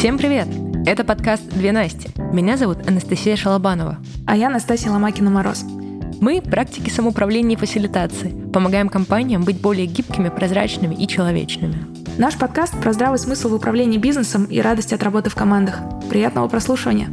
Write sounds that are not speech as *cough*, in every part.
Всем привет! Это подкаст «Две Насти». Меня зовут Анастасия Шалобанова. А я Настасья Ломакина-Мороз. Мы – практики самоуправления и фасилитации. Помогаем компаниям быть более гибкими, прозрачными и человечными. Наш подкаст про здравый смысл в управлении бизнесом и радость от работы в командах. Приятного прослушивания!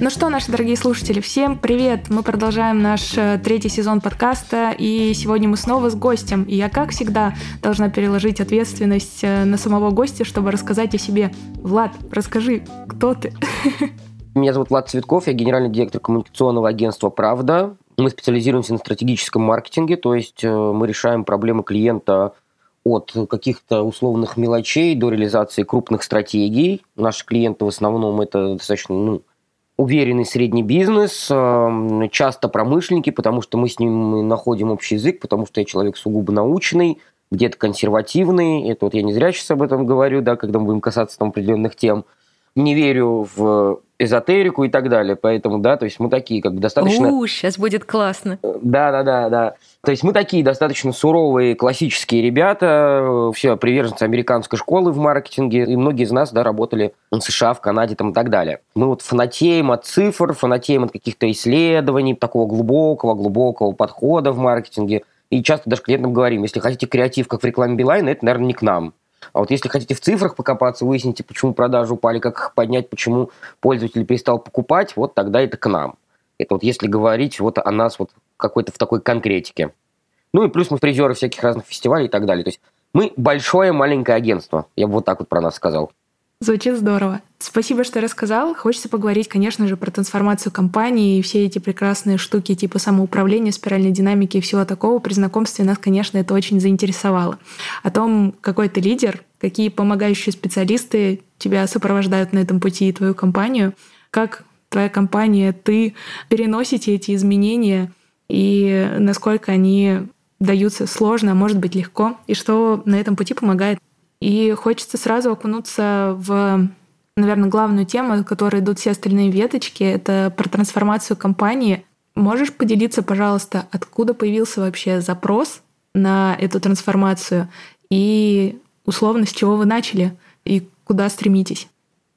Ну что, наши дорогие слушатели, всем привет! Мы продолжаем наш э, третий сезон подкаста, и сегодня мы снова с гостем. И я, как всегда, должна переложить ответственность э, на самого гостя, чтобы рассказать о себе. Влад, расскажи, кто ты? Меня зовут Влад Цветков, я генеральный директор коммуникационного агентства «Правда». Мы специализируемся на стратегическом маркетинге, то есть э, мы решаем проблемы клиента от каких-то условных мелочей до реализации крупных стратегий. Наши клиенты в основном это достаточно ну, уверенный средний бизнес, эм, часто промышленники, потому что мы с ним находим общий язык, потому что я человек сугубо научный, где-то консервативный. Это вот я не зря сейчас об этом говорю, да, когда мы будем касаться там определенных тем. Не верю в эзотерику и так далее. Поэтому, да, то есть мы такие как бы достаточно... У, сейчас будет классно. Да, да, да, да. То есть мы такие достаточно суровые классические ребята, все приверженцы американской школы в маркетинге, и многие из нас, да, работали в США, в Канаде там и так далее. Мы вот фанатеем от цифр, фанатеем от каких-то исследований, такого глубокого, глубокого подхода в маркетинге. И часто даже клиентам говорим, если хотите креатив, как в рекламе Билайна, это, наверное, не к нам. А вот если хотите в цифрах покопаться, выясните, почему продажи упали, как их поднять, почему пользователь перестал покупать, вот тогда это к нам. Это вот если говорить вот о нас вот какой-то в такой конкретике. Ну и плюс мы призеры всяких разных фестивалей и так далее. То есть мы большое маленькое агентство. Я бы вот так вот про нас сказал. Звучит здорово. Спасибо, что рассказал. Хочется поговорить, конечно же, про трансформацию компании и все эти прекрасные штуки типа самоуправления, спиральной динамики и всего такого. При знакомстве нас, конечно, это очень заинтересовало. О том, какой ты лидер, какие помогающие специалисты тебя сопровождают на этом пути и твою компанию, как твоя компания, ты переносите эти изменения и насколько они даются сложно, а может быть легко, и что на этом пути помогает и хочется сразу окунуться в, наверное, главную тему, от которой идут все остальные веточки. Это про трансформацию компании. Можешь поделиться, пожалуйста, откуда появился вообще запрос на эту трансформацию и условно с чего вы начали и куда стремитесь?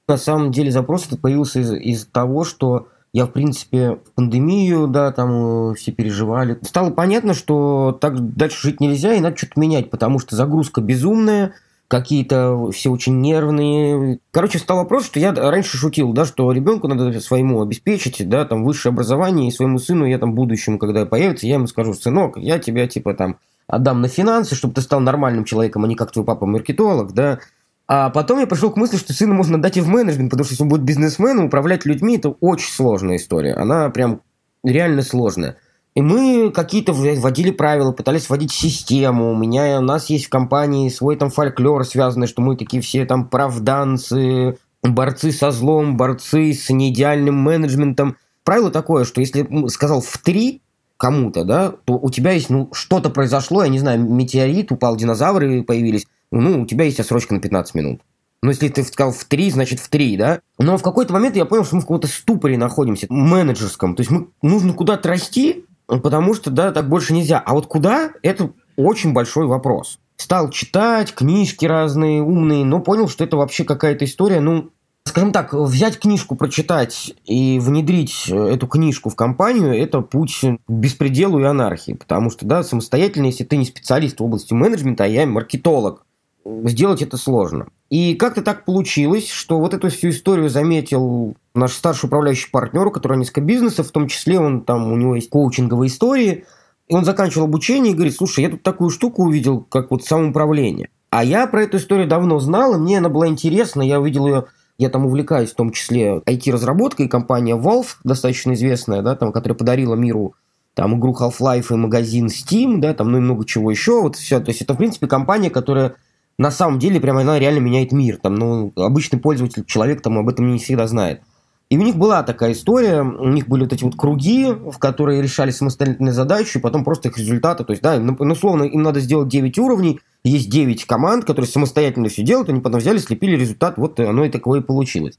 На самом деле запрос этот появился из- из того, что я, в принципе, в пандемию, да, там э, все переживали. Стало понятно, что так дальше жить нельзя, и надо что-то менять, потому что загрузка безумная, какие-то все очень нервные. Короче, стал вопрос, что я раньше шутил, да, что ребенку надо своему обеспечить, да, там, высшее образование, и своему сыну я там будущему, когда появится, я ему скажу, сынок, я тебя, типа, там, отдам на финансы, чтобы ты стал нормальным человеком, а не как твой папа маркетолог, да. А потом я пришел к мысли, что сыну можно дать и в менеджмент, потому что если он будет бизнесменом, управлять людьми, это очень сложная история. Она прям реально сложная. И мы какие-то вводили правила, пытались вводить систему. У меня, у нас есть в компании свой там фольклор связанный, что мы такие все там правданцы, борцы со злом, борцы с неидеальным менеджментом. Правило такое, что если сказал в три кому-то, да, то у тебя есть, ну, что-то произошло, я не знаю, метеорит, упал, динозавры появились, ну, у тебя есть отсрочка на 15 минут. Но если ты сказал в три, значит в три, да? Но в какой-то момент я понял, что мы в каком-то ступоре находимся, менеджерском. То есть мы нужно куда-то расти, потому что, да, так больше нельзя. А вот куда, это очень большой вопрос. Стал читать книжки разные, умные, но понял, что это вообще какая-то история, ну, скажем так, взять книжку, прочитать и внедрить эту книжку в компанию – это путь к беспределу и анархии. Потому что, да, самостоятельно, если ты не специалист в области менеджмента, а я маркетолог, сделать это сложно. И как-то так получилось, что вот эту всю историю заметил наш старший управляющий партнер, у которого несколько бизнесов, в том числе он там, у него есть коучинговые истории, и он заканчивал обучение и говорит, слушай, я тут такую штуку увидел, как вот самоуправление. А я про эту историю давно знал, и мне она была интересна, я увидел ее я там увлекаюсь в том числе IT-разработкой, компания Valve, достаточно известная, да, там, которая подарила миру там игру Half-Life и магазин Steam, да, там, ну и много чего еще, вот все, то есть это, в принципе, компания, которая на самом деле прям она реально меняет мир. Там, ну, обычный пользователь, человек там об этом не всегда знает. И у них была такая история, у них были вот эти вот круги, в которые решали самостоятельные задачи, и потом просто их результаты. То есть, да, ну, ну условно, им надо сделать 9 уровней, есть 9 команд, которые самостоятельно все делают, они потом взяли, слепили результат, вот оно и такое и получилось.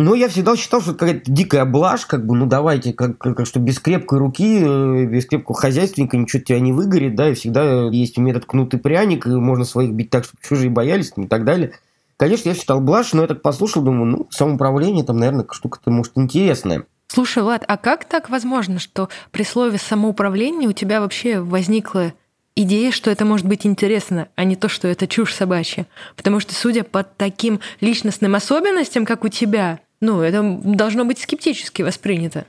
Но я всегда считал, что какая-то дикая блажь, как бы, ну давайте, как, как что без крепкой руки, э, без крепкого хозяйственника ничего тебя не выгорит, да, и всегда есть метод кнутый пряник, и можно своих бить так, чтобы чужие боялись, и так далее. Конечно, я считал блажь, но я так послушал, думаю, ну, самоуправление там, наверное, штука-то, может, интересная. Слушай, Влад, а как так возможно, что при слове самоуправление у тебя вообще возникла идея, что это может быть интересно, а не то, что это чушь собачья? Потому что, судя по таким личностным особенностям, как у тебя, ну, это должно быть скептически воспринято.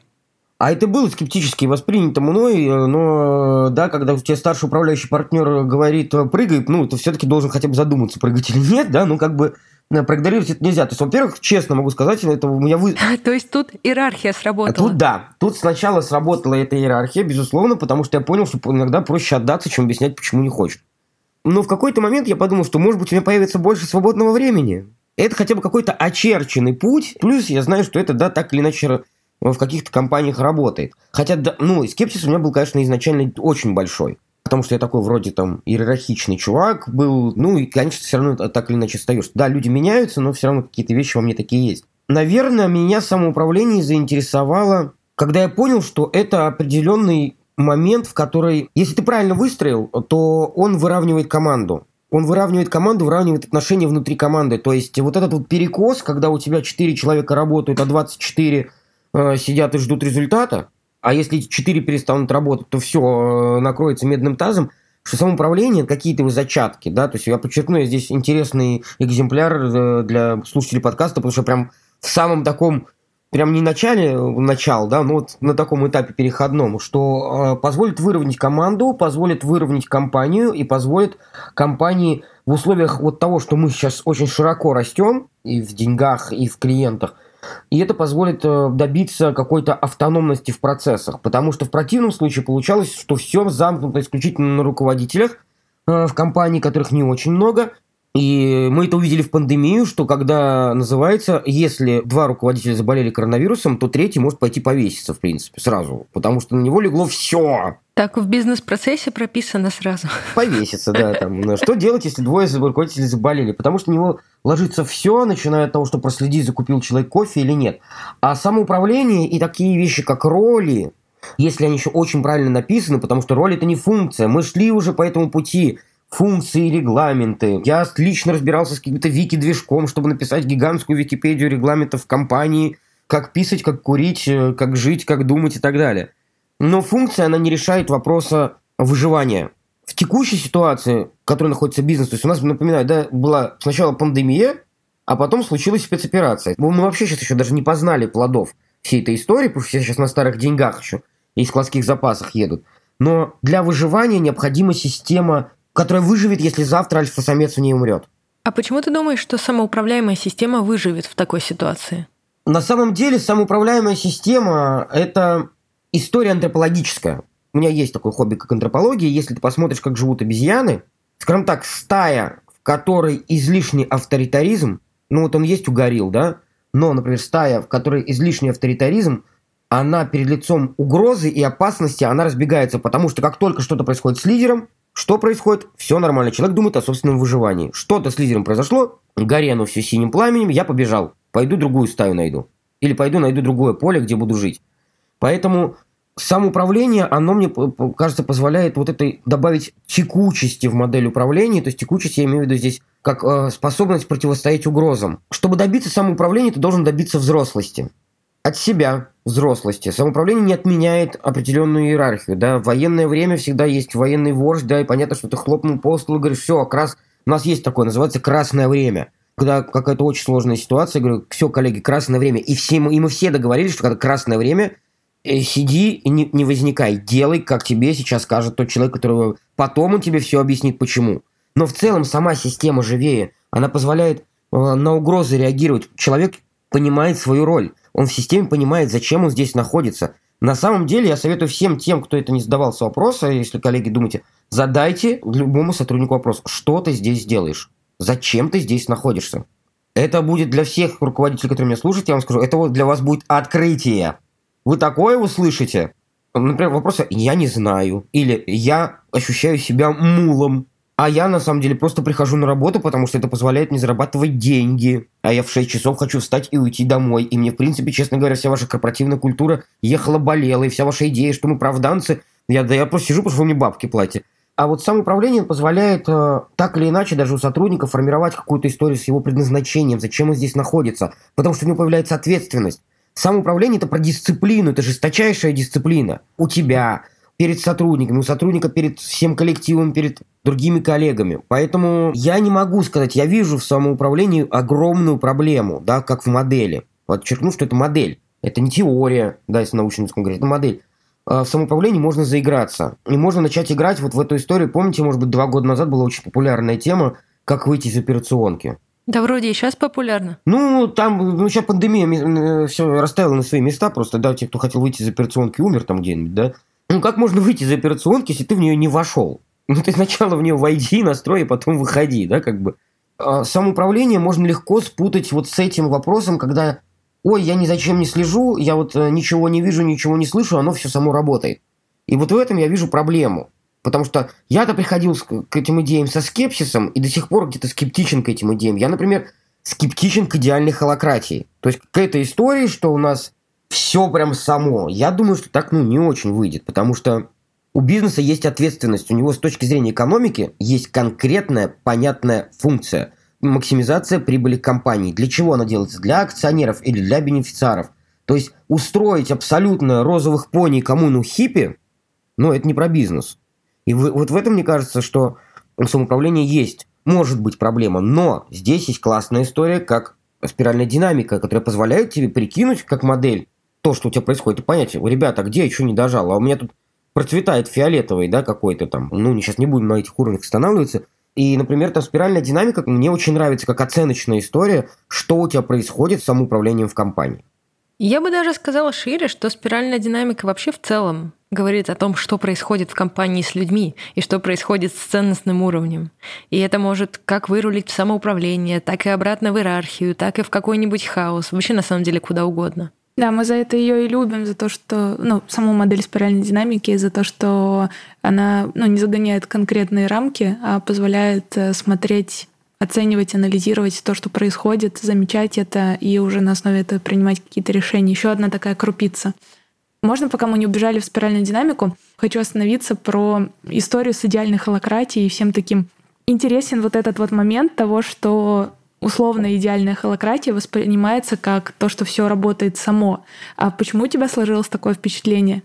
А это было скептически воспринято мной, но да, когда у тебя старший управляющий партнер говорит прыгай, ну, ты все-таки должен хотя бы задуматься, прыгать или нет, да, ну, как бы Э, проигнорировать это нельзя. То есть, во-первых, честно могу сказать, это у меня вы... *laughs* То есть тут иерархия сработала? Тут да. Тут сначала сработала эта иерархия, безусловно, потому что я понял, что иногда проще отдаться, чем объяснять, почему не хочет. Но в какой-то момент я подумал, что, может быть, у меня появится больше свободного времени. Это хотя бы какой-то очерченный путь. Плюс я знаю, что это, да, так или иначе в каких-то компаниях работает. Хотя, да, ну, скепсис у меня был, конечно, изначально очень большой потому что я такой вроде там иерархичный чувак был, ну и, конечно, все равно так или иначе остаешься. Да, люди меняются, но все равно какие-то вещи во мне такие есть. Наверное, меня самоуправление заинтересовало, когда я понял, что это определенный момент, в который, если ты правильно выстроил, то он выравнивает команду. Он выравнивает команду, выравнивает отношения внутри команды. То есть вот этот вот перекос, когда у тебя 4 человека работают, а 24 э, сидят и ждут результата, а если эти четыре перестанут работать, то все э, накроется медным тазом, что самоуправление какие-то зачатки, да, то есть я подчеркну, я здесь интересный экземпляр э, для слушателей подкаста, потому что прям в самом таком, прям не начале, начал, да, но вот на таком этапе переходном, что э, позволит выровнять команду, позволит выровнять компанию и позволит компании в условиях вот того, что мы сейчас очень широко растем и в деньгах, и в клиентах – и это позволит э, добиться какой-то автономности в процессах, потому что в противном случае получалось, что все замкнуто исключительно на руководителях э, в компании, которых не очень много, и мы это увидели в пандемию, что когда называется, если два руководителя заболели коронавирусом, то третий может пойти повеситься, в принципе, сразу. Потому что на него легло все. Так в бизнес-процессе прописано сразу. Повеситься, да. Там. Что делать, если двое руководителей заболели? Потому что на него ложится все, начиная от того, что проследить, закупил человек кофе или нет. А самоуправление и такие вещи, как роли, если они еще очень правильно написаны, потому что роль это не функция. Мы шли уже по этому пути функции, регламенты. Я лично разбирался с каким-то вики-движком, чтобы написать гигантскую Википедию регламентов компании, как писать, как курить, э, как жить, как думать и так далее. Но функция, она не решает вопроса выживания. В текущей ситуации, в которой находится бизнес, то есть у нас, напоминаю, да, была сначала пандемия, а потом случилась спецоперация. Мы вообще сейчас еще даже не познали плодов всей этой истории, потому что все сейчас на старых деньгах еще и складских запасах едут. Но для выживания необходима система которая выживет, если завтра альфа-самец в ней умрет. А почему ты думаешь, что самоуправляемая система выживет в такой ситуации? На самом деле самоуправляемая система – это история антропологическая. У меня есть такое хобби, как антропология. Если ты посмотришь, как живут обезьяны, скажем так, стая, в которой излишний авторитаризм, ну вот он есть у горилл, да, но, например, стая, в которой излишний авторитаризм, она перед лицом угрозы и опасности, она разбегается, потому что как только что-то происходит с лидером, что происходит? Все нормально. Человек думает о собственном выживании. Что-то с лидером произошло, горе оно все синим пламенем, я побежал. Пойду другую стаю найду. Или пойду найду другое поле, где буду жить. Поэтому самоуправление, оно мне, кажется, позволяет вот этой добавить текучести в модель управления. То есть текучесть я имею в виду здесь как э, способность противостоять угрозам. Чтобы добиться самоуправления, ты должен добиться взрослости от себя взрослости. Самоуправление не отменяет определенную иерархию. Да? В военное время всегда есть военный вождь, да, и понятно, что ты хлопнул по столу говоришь, все, крас... у нас есть такое, называется красное время. Когда какая-то очень сложная ситуация, говорю, все, коллеги, красное время. И, все, и мы все договорились, что когда красное время, э, сиди и не, не возникай. Делай, как тебе сейчас скажет тот человек, которого потом он тебе все объяснит, почему. Но в целом сама система живее. Она позволяет э, на угрозы реагировать. Человек понимает свою роль. Он в системе понимает, зачем он здесь находится. На самом деле, я советую всем тем, кто это не задавался вопроса, если, коллеги, думаете, задайте любому сотруднику вопрос, что ты здесь делаешь? Зачем ты здесь находишься? Это будет для всех руководителей, которые меня слушают, я вам скажу, это вот для вас будет открытие. Вы такое услышите? Например, вопрос «я не знаю» или «я ощущаю себя мулом». А я, на самом деле, просто прихожу на работу, потому что это позволяет мне зарабатывать деньги. А я в 6 часов хочу встать и уйти домой. И мне, в принципе, честно говоря, вся ваша корпоративная культура ехала-болела. И вся ваша идея, что мы правданцы, я, да я просто сижу, потому что вы мне бабки платите. А вот самоуправление позволяет э, так или иначе даже у сотрудника формировать какую-то историю с его предназначением, зачем он здесь находится, потому что у него появляется ответственность. Самоуправление – это про дисциплину, это жесточайшая дисциплина. У тебя, перед сотрудниками, у сотрудника перед всем коллективом, перед другими коллегами. Поэтому я не могу сказать, я вижу в самоуправлении огромную проблему, да, как в модели. Подчеркну, что это модель. Это не теория, да, если научно говорить, это модель. А в самоуправлении можно заиграться. И можно начать играть вот в эту историю. Помните, может быть, два года назад была очень популярная тема, как выйти из операционки. Да вроде и сейчас популярно. Ну, там, ну, сейчас пандемия э, все расставила на свои места просто, да, те, кто хотел выйти из операционки, умер там где-нибудь, да. Ну, как можно выйти из операционки, если ты в нее не вошел? Ну, ты сначала в нее войди, настрой, а потом выходи, да, как бы. А самоуправление можно легко спутать вот с этим вопросом, когда ой, я ни за чем не слежу, я вот э, ничего не вижу, ничего не слышу, оно все само работает. И вот в этом я вижу проблему. Потому что я-то приходил к этим идеям со скепсисом и до сих пор где-то скептичен к этим идеям. Я, например, скептичен к идеальной холократии. То есть к этой истории, что у нас все прям само. Я думаю, что так ну, не очень выйдет, потому что у бизнеса есть ответственность, у него с точки зрения экономики есть конкретная, понятная функция – максимизация прибыли компании. Для чего она делается? Для акционеров или для бенефициаров? То есть устроить абсолютно розовых пони коммуну хиппи, ну, это не про бизнес. И вот в этом, мне кажется, что у самоуправления есть, может быть проблема, но здесь есть классная история, как спиральная динамика, которая позволяет тебе прикинуть как модель то, что у тебя происходит, и понять, ребята, где я еще не дожал, а у меня тут процветает фиолетовый, да, какой-то там, ну, сейчас не будем на этих уровнях останавливаться, и, например, там спиральная динамика мне очень нравится как оценочная история, что у тебя происходит с самоуправлением в компании. Я бы даже сказала шире, что спиральная динамика вообще в целом говорит о том, что происходит в компании с людьми и что происходит с ценностным уровнем. И это может как вырулить в самоуправление, так и обратно в иерархию, так и в какой-нибудь хаос, вообще на самом деле куда угодно. Да, мы за это ее и любим, за то, что, ну, саму модель спиральной динамики, за то, что она, ну, не загоняет конкретные рамки, а позволяет э, смотреть оценивать, анализировать то, что происходит, замечать это и уже на основе этого принимать какие-то решения. Еще одна такая крупица. Можно, пока мы не убежали в спиральную динамику, хочу остановиться про историю с идеальной холократией и всем таким интересен вот этот вот момент того, что условно идеальная холократия воспринимается как то, что все работает само. А почему у тебя сложилось такое впечатление?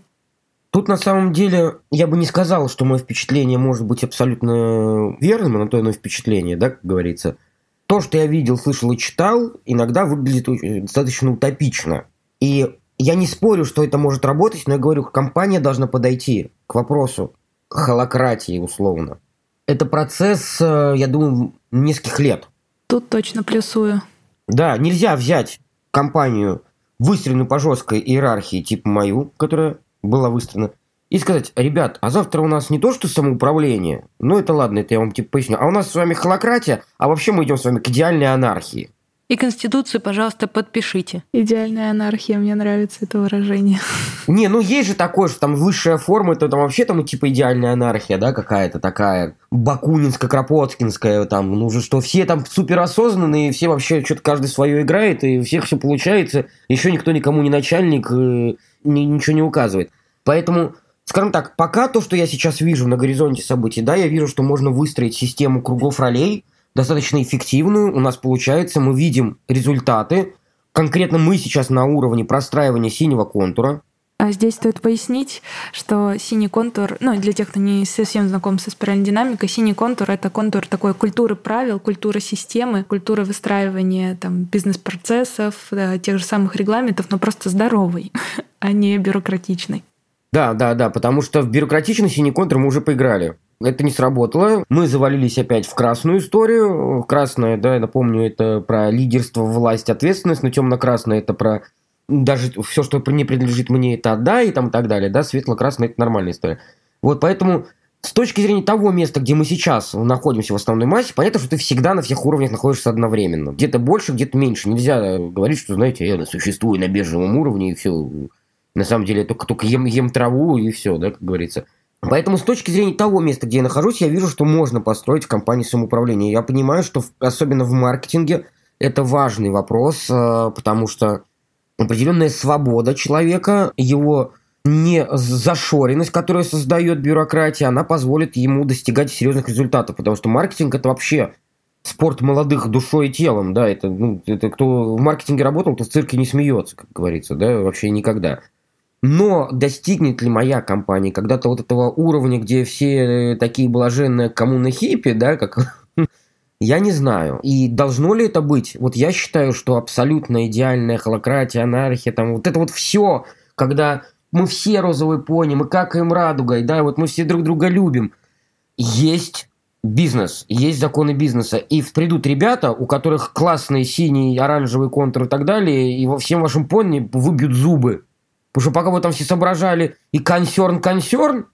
Тут на самом деле я бы не сказал, что мое впечатление может быть абсолютно верным, но то оно впечатление, да, как говорится. То, что я видел, слышал и читал, иногда выглядит достаточно утопично. И я не спорю, что это может работать, но я говорю, компания должна подойти к вопросу холократии, условно. Это процесс, э, я думаю, нескольких лет. Тут точно плюсую. Да, нельзя взять компанию, выстроенную по жесткой иерархии, типа мою, которая была выстроена, и сказать, ребят, а завтра у нас не то, что самоуправление, ну это ладно, это я вам типа поясню, а у нас с вами холократия, а вообще мы идем с вами к идеальной анархии. И Конституцию, пожалуйста, подпишите. Идеальная анархия, мне нравится это выражение. Не, ну есть же такое, что там высшая форма, это там вообще там типа идеальная анархия, да, какая-то такая бакунинская, кропоткинская, там, ну же, что все там суперосознанные, все вообще что-то каждый свое играет, и у всех все получается, еще никто никому не начальник, э, ничего не указывает. Поэтому Скажем так, пока то, что я сейчас вижу на горизонте событий, да, я вижу, что можно выстроить систему кругов ролей, достаточно эффективную. У нас получается, мы видим результаты. Конкретно мы сейчас на уровне простраивания синего контура. А здесь стоит пояснить, что синий контур, ну, для тех, кто не совсем знаком со спиральной динамикой, синий контур — это контур такой культуры правил, культуры системы, культуры выстраивания там, бизнес-процессов, да, тех же самых регламентов, но просто здоровый, *laughs* а не бюрократичный. Да, да, да, потому что в бюрократичный синий контур мы уже поиграли. Это не сработало. Мы завалились опять в красную историю. Красная, да, я напомню, это про лидерство, власть, ответственность, но темно-красная это про даже все, что не принадлежит мне, это отдай и там и так далее, да, светло-красная это нормальная история. Вот поэтому с точки зрения того места, где мы сейчас находимся в основной массе, понятно, что ты всегда на всех уровнях находишься одновременно. Где-то больше, где-то меньше. Нельзя говорить, что, знаете, я существую на бежевом уровне и все. На самом деле я только, только ем, ем траву и все, да, как говорится. Поэтому с точки зрения того места, где я нахожусь, я вижу, что можно построить компанию самоуправления. Я понимаю, что особенно в маркетинге это важный вопрос, э, потому что определенная свобода человека, его не зашоренность, которую создает бюрократия, она позволит ему достигать серьезных результатов, потому что маркетинг это вообще спорт молодых душой и телом, да, это, ну, это кто в маркетинге работал, то в цирке не смеется, как говорится, да, вообще никогда. Но достигнет ли моя компания когда-то вот этого уровня, где все такие блаженные коммуны хиппи, да, как *laughs* я не знаю. И должно ли это быть? Вот я считаю, что абсолютно идеальная холократия, анархия, там вот это вот все, когда мы все розовые пони, мы какаем радугой, да, вот мы все друг друга любим. Есть бизнес, есть законы бизнеса. И придут ребята, у которых классный синий, оранжевый контур и так далее, и во всем вашем пони выбьют зубы. Потому что пока вы там все соображали и консерн-консерн,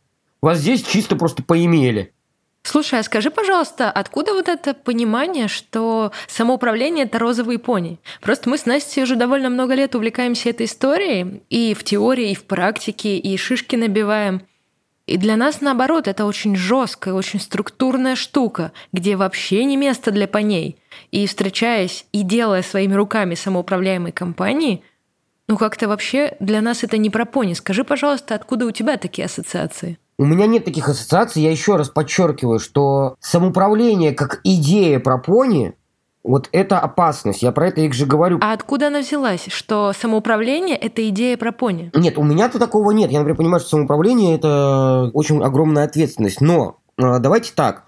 вас здесь чисто просто поимели. Слушай, а скажи, пожалуйста, откуда вот это понимание, что самоуправление — это розовые пони? Просто мы с Настей уже довольно много лет увлекаемся этой историей, и в теории, и в практике, и шишки набиваем. И для нас, наоборот, это очень жесткая, очень структурная штука, где вообще не место для поней. И встречаясь и делая своими руками самоуправляемые компании — ну как-то вообще для нас это не про пони. Скажи, пожалуйста, откуда у тебя такие ассоциации? У меня нет таких ассоциаций. Я еще раз подчеркиваю, что самоуправление как идея про пони вот это опасность, я про это их же говорю. А откуда она взялась, что самоуправление – это идея про пони? Нет, у меня-то такого нет. Я, например, понимаю, что самоуправление – это очень огромная ответственность. Но а, давайте так.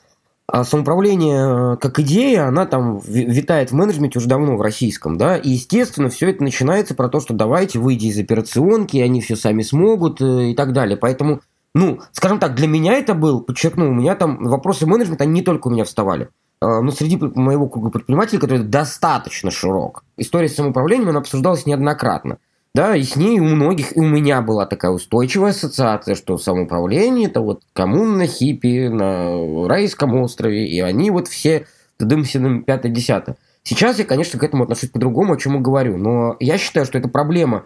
А самоуправление э, как идея, она там витает в менеджменте уже давно в российском, да, и, естественно, все это начинается про то, что давайте выйди из операционки, они все сами смогут э, и так далее. Поэтому, ну, скажем так, для меня это был, подчеркну, у меня там вопросы менеджмента, они не только у меня вставали. А, но среди моего круга предпринимателей, который достаточно широк, история с самоуправлением, она обсуждалась неоднократно. Да, и с ней у многих, и у меня была такая устойчивая ассоциация, что самоуправление – это вот коммуна хиппи на райском острове, и они вот все тыдым-сидым пятое-десятое. Сейчас я, конечно, к этому отношусь по-другому, о чем и говорю, но я считаю, что это проблема.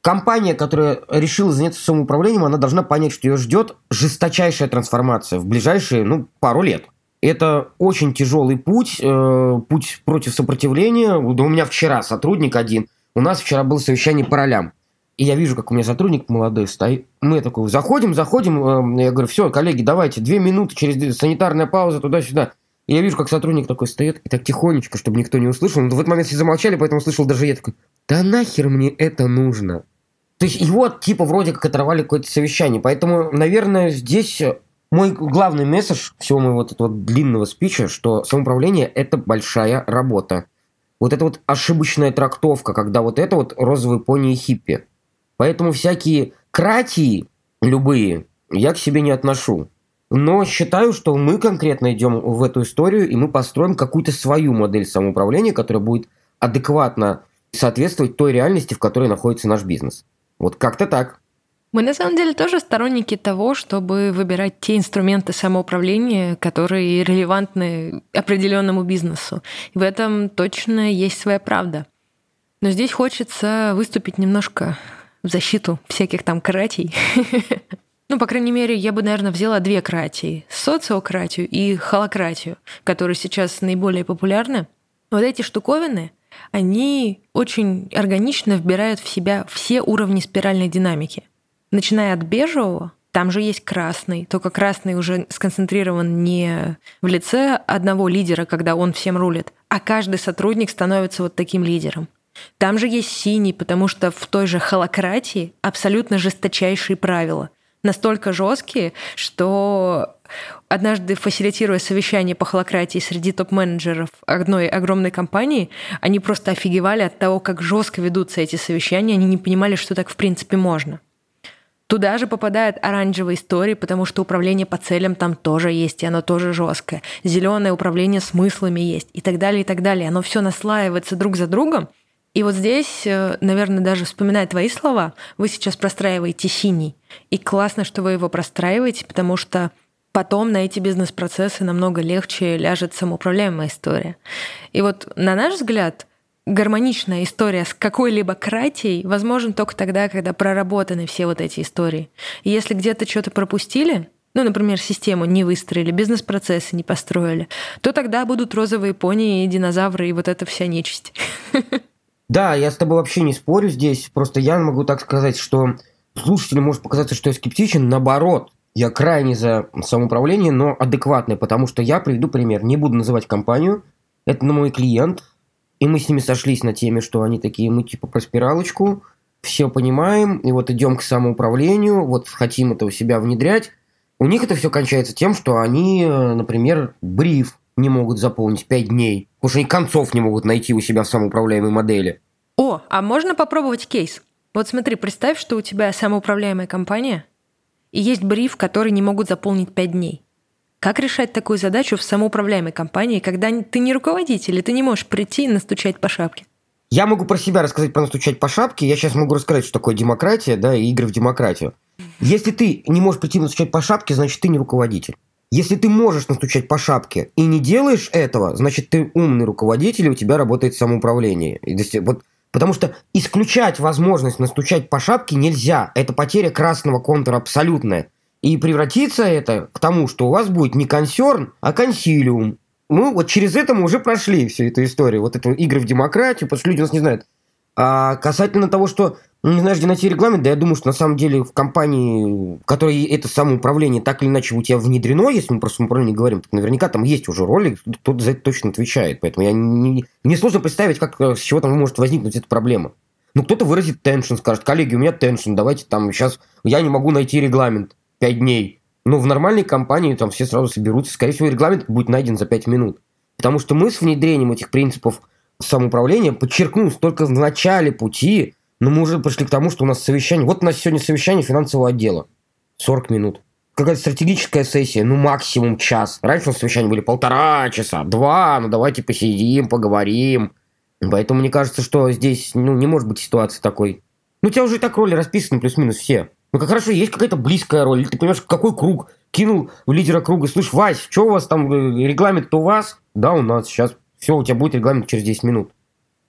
Компания, которая решила заняться самоуправлением, она должна понять, что ее ждет жесточайшая трансформация в ближайшие, ну, пару лет. Это очень тяжелый путь, э, путь против сопротивления. Да у меня вчера сотрудник один – у нас вчера было совещание по ролям. И я вижу, как у меня сотрудник молодой стоит. Мы такой, заходим, заходим. Э, я говорю, все, коллеги, давайте, две минуты, через санитарная пауза, туда-сюда. И я вижу, как сотрудник такой стоит, и так тихонечко, чтобы никто не услышал. Но в этот момент все замолчали, поэтому слышал даже я такой, да нахер мне это нужно? То есть его типа вроде как оторвали какое-то совещание. Поэтому, наверное, здесь мой главный месседж всего моего вот этого длинного спича, что самоуправление – это большая работа вот это вот ошибочная трактовка, когда вот это вот розовые пони и хиппи. Поэтому всякие кратии любые я к себе не отношу. Но считаю, что мы конкретно идем в эту историю, и мы построим какую-то свою модель самоуправления, которая будет адекватно соответствовать той реальности, в которой находится наш бизнес. Вот как-то так. Мы на самом деле тоже сторонники того, чтобы выбирать те инструменты самоуправления, которые релевантны определенному бизнесу. В этом точно есть своя правда. Но здесь хочется выступить немножко в защиту всяких там кратий. *laughs* Ну, по крайней мере, я бы, наверное, взяла две кратии. Социократию и холократию, которые сейчас наиболее популярны. Вот эти штуковины, они очень органично вбирают в себя все уровни спиральной динамики – начиная от бежевого, там же есть красный, только красный уже сконцентрирован не в лице одного лидера, когда он всем рулит, а каждый сотрудник становится вот таким лидером. Там же есть синий, потому что в той же холократии абсолютно жесточайшие правила. Настолько жесткие, что однажды фасилитируя совещание по холократии среди топ-менеджеров одной огромной компании, они просто офигевали от того, как жестко ведутся эти совещания, они не понимали, что так в принципе можно. Туда же попадают оранжевые истории, потому что управление по целям там тоже есть, и оно тоже жесткое. Зеленое управление смыслами есть, и так далее, и так далее. Оно все наслаивается друг за другом. И вот здесь, э, наверное, даже вспоминая твои слова, вы сейчас простраиваете синий. И классно, что вы его простраиваете, потому что потом на эти бизнес-процессы намного легче ляжет самоуправляемая история. И вот на наш взгляд – гармоничная история с какой-либо кратией возможен только тогда, когда проработаны все вот эти истории. И если где-то что-то пропустили, ну, например, систему не выстроили, бизнес-процессы не построили, то тогда будут розовые пони, динозавры и вот эта вся нечисть. Да, я с тобой вообще не спорю здесь. Просто я могу так сказать, что слушателю может показаться, что я скептичен. Наоборот, я крайне за самоуправление, но адекватное, потому что я приведу пример. Не буду называть компанию. Это мой клиент. И мы с ними сошлись на теме, что они такие, мы типа про спиралочку, все понимаем, и вот идем к самоуправлению, вот хотим это у себя внедрять. У них это все кончается тем, что они, например, бриф не могут заполнить 5 дней, потому что они концов не могут найти у себя в самоуправляемой модели. О, а можно попробовать кейс? Вот смотри, представь, что у тебя самоуправляемая компания, и есть бриф, который не могут заполнить 5 дней. Как решать такую задачу в самоуправляемой компании, когда ты не руководитель, и ты не можешь прийти и настучать по шапке? Я могу про себя рассказать, про настучать по шапке. Я сейчас могу рассказать, что такое демократия, да, и игры в демократию. Если ты не можешь прийти настучать по шапке, значит, ты не руководитель. Если ты можешь настучать по шапке и не делаешь этого, значит, ты умный руководитель, и у тебя работает самоуправление. И, вот, потому что исключать возможность настучать по шапке нельзя. Это потеря красного контура абсолютная. И превратится это к тому, что у вас будет не консерн, а консилиум. Мы вот через это мы уже прошли всю эту историю. Вот эту игры в демократию, потому что люди нас не знают. А касательно того, что ну, не знаешь, где найти регламент, да я думаю, что на самом деле в компании, в которой это самоуправление так или иначе у тебя внедрено, если мы про самоуправление говорим, так наверняка там есть уже роли, кто за это точно отвечает. Поэтому я не, мне сложно представить, как, с чего там может возникнуть эта проблема. Ну, кто-то выразит теншн, скажет, коллеги, у меня теншн, давайте там сейчас, я не могу найти регламент 5 дней. Но в нормальной компании там все сразу соберутся, скорее всего, регламент будет найден за 5 минут. Потому что мы с внедрением этих принципов самоуправления, подчеркну, только в начале пути но мы уже пришли к тому, что у нас совещание. Вот у нас сегодня совещание финансового отдела. 40 минут. Какая-то стратегическая сессия, ну максимум час. Раньше у нас совещания были полтора часа, два, ну давайте посидим, поговорим. Поэтому мне кажется, что здесь ну, не может быть ситуации такой. Ну, у тебя уже и так роли расписаны плюс-минус все. Ну, как хорошо, есть какая-то близкая роль. Ты понимаешь, какой круг? Кинул в лидера круга. Слышь, Вась, что у вас там, э, регламент-то у вас? Да, у нас сейчас. Все, у тебя будет регламент через 10 минут.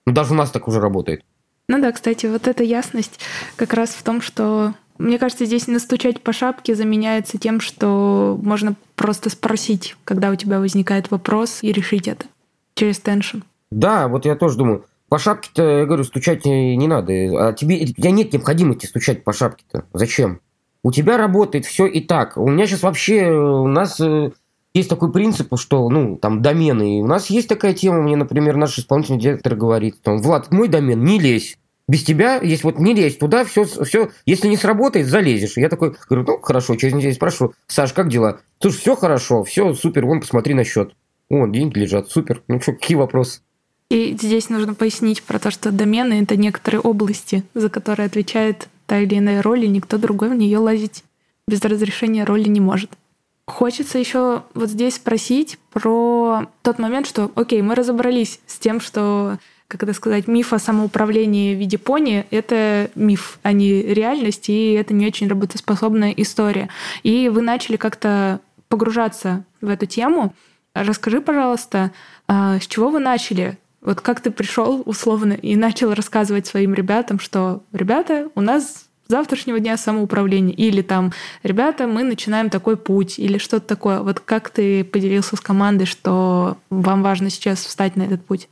Ну, даже у нас так уже работает. Ну да, кстати, вот эта ясность как раз в том, что мне кажется, здесь настучать по шапке заменяется тем, что можно просто спросить, когда у тебя возникает вопрос, и решить это через теншн. Да, вот я тоже думаю. По шапке-то, я говорю, стучать не надо. А тебе, у тебя нет необходимости стучать по шапке-то. Зачем? У тебя работает все и так. У меня сейчас вообще, у нас э, есть такой принцип, что, ну, там, домены. И у нас есть такая тема, мне, например, наш исполнительный директор говорит, там, Влад, мой домен, не лезь. Без тебя, если вот не лезь туда, все, все, если не сработает, залезешь. Я такой говорю, ну, хорошо, через неделю спрашиваю, Саш, как дела? Слушай, все хорошо, все супер, вон, посмотри на счет. Вон, деньги лежат, супер. Ну что, какие вопросы? И здесь нужно пояснить про то, что домены — это некоторые области, за которые отвечает та или иная роль, и никто другой в нее лазить без разрешения роли не может. Хочется еще вот здесь спросить про тот момент, что, окей, мы разобрались с тем, что как это сказать, миф о самоуправлении в виде пони — это миф, а не реальность, и это не очень работоспособная история. И вы начали как-то погружаться в эту тему. Расскажи, пожалуйста, а, с чего вы начали? Вот как ты пришел условно и начал рассказывать своим ребятам, что, ребята, у нас завтрашнего дня самоуправления, или там, ребята, мы начинаем такой путь, или что-то такое. Вот как ты поделился с командой, что вам важно сейчас встать на этот путь?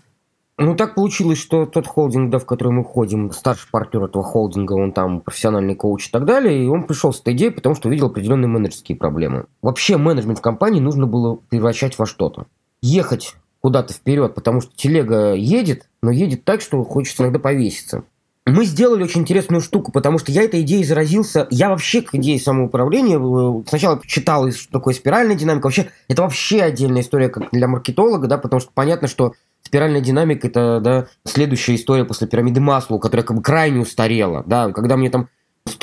Ну, так получилось, что тот холдинг, да, в который мы входим, старший партнер этого холдинга, он там профессиональный коуч и так далее, и он пришел с этой идеей, потому что увидел определенные менеджерские проблемы. Вообще менеджмент в компании нужно было превращать во что-то. Ехать куда-то вперед, потому что телега едет, но едет так, что хочется иногда повеситься. Мы сделали очень интересную штуку, потому что я этой идеей заразился. Я вообще к идее самоуправления э, сначала читал, что такое спиральная динамика. Вообще, это вообще отдельная история как для маркетолога, да, потому что понятно, что спиральная динамика – это да, следующая история после пирамиды Маслоу, которая как бы крайне устарела. Да, когда мне там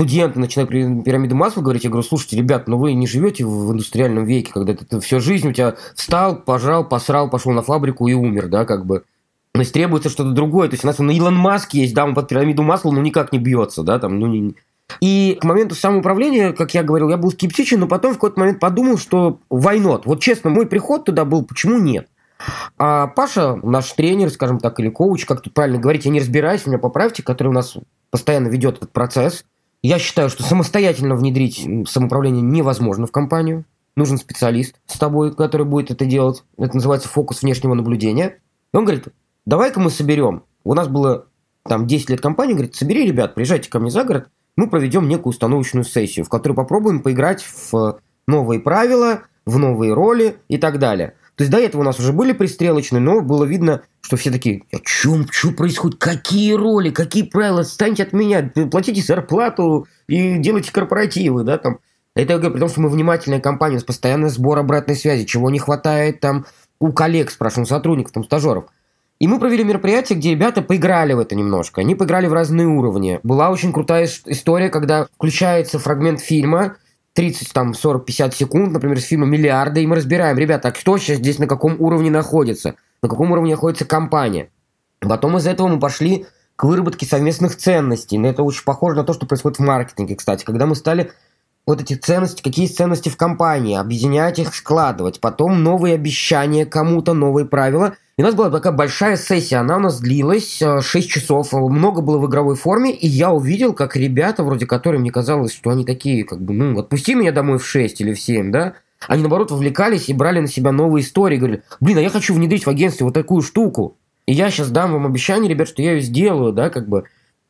студенты начинают пирамиды Маслоу говорить, я говорю, слушайте, ребят, ну вы не живете в индустриальном веке, когда ты, ты всю жизнь у тебя встал, пожрал, посрал, пошел на фабрику и умер, да, как бы. То есть требуется что-то другое. То есть у нас на Илон Маск есть, да, он под пирамиду масла, но никак не бьется, да, там, ну, не... И к моменту самоуправления, как я говорил, я был скептичен, но потом в какой-то момент подумал, что войнот. Вот честно, мой приход туда был, почему нет? А Паша, наш тренер, скажем так, или коуч, как тут правильно говорить, я не разбираюсь, меня поправьте, который у нас постоянно ведет этот процесс. Я считаю, что самостоятельно внедрить самоуправление невозможно в компанию. Нужен специалист с тобой, который будет это делать. Это называется фокус внешнего наблюдения. И он говорит, давай-ка мы соберем. У нас было там 10 лет компании, говорит, собери ребят, приезжайте ко мне за город, мы проведем некую установочную сессию, в которой попробуем поиграть в новые правила, в новые роли и так далее. То есть до этого у нас уже были пристрелочные, но было видно, что все такие, о чем, что происходит, какие роли, какие правила, станьте от меня, платите зарплату и делайте корпоративы, да, там. Это я говорю, при том, что мы внимательная компания, нас постоянный сбор обратной связи, чего не хватает там у коллег, спрашиваем, сотрудников, там, стажеров. И мы провели мероприятие, где ребята поиграли в это немножко. Они поиграли в разные уровни. Была очень крутая история, когда включается фрагмент фильма, 30, там, 40, 50 секунд, например, с фильма «Миллиарды», и мы разбираем, ребята, а кто сейчас здесь на каком уровне находится, на каком уровне находится компания. Потом из этого мы пошли к выработке совместных ценностей. Но это очень похоже на то, что происходит в маркетинге, кстати. Когда мы стали вот эти ценности, какие есть ценности в компании, объединять их, складывать, потом новые обещания кому-то, новые правила. И у нас была такая большая сессия, она у нас длилась 6 э, часов, много было в игровой форме, и я увидел, как ребята, вроде которых мне казалось, что они такие, как бы, ну, отпусти меня домой в 6 или в 7, да, они, наоборот, вовлекались и брали на себя новые истории, говорили, блин, а я хочу внедрить в агентстве вот такую штуку, и я сейчас дам вам обещание, ребят, что я ее сделаю, да, как бы.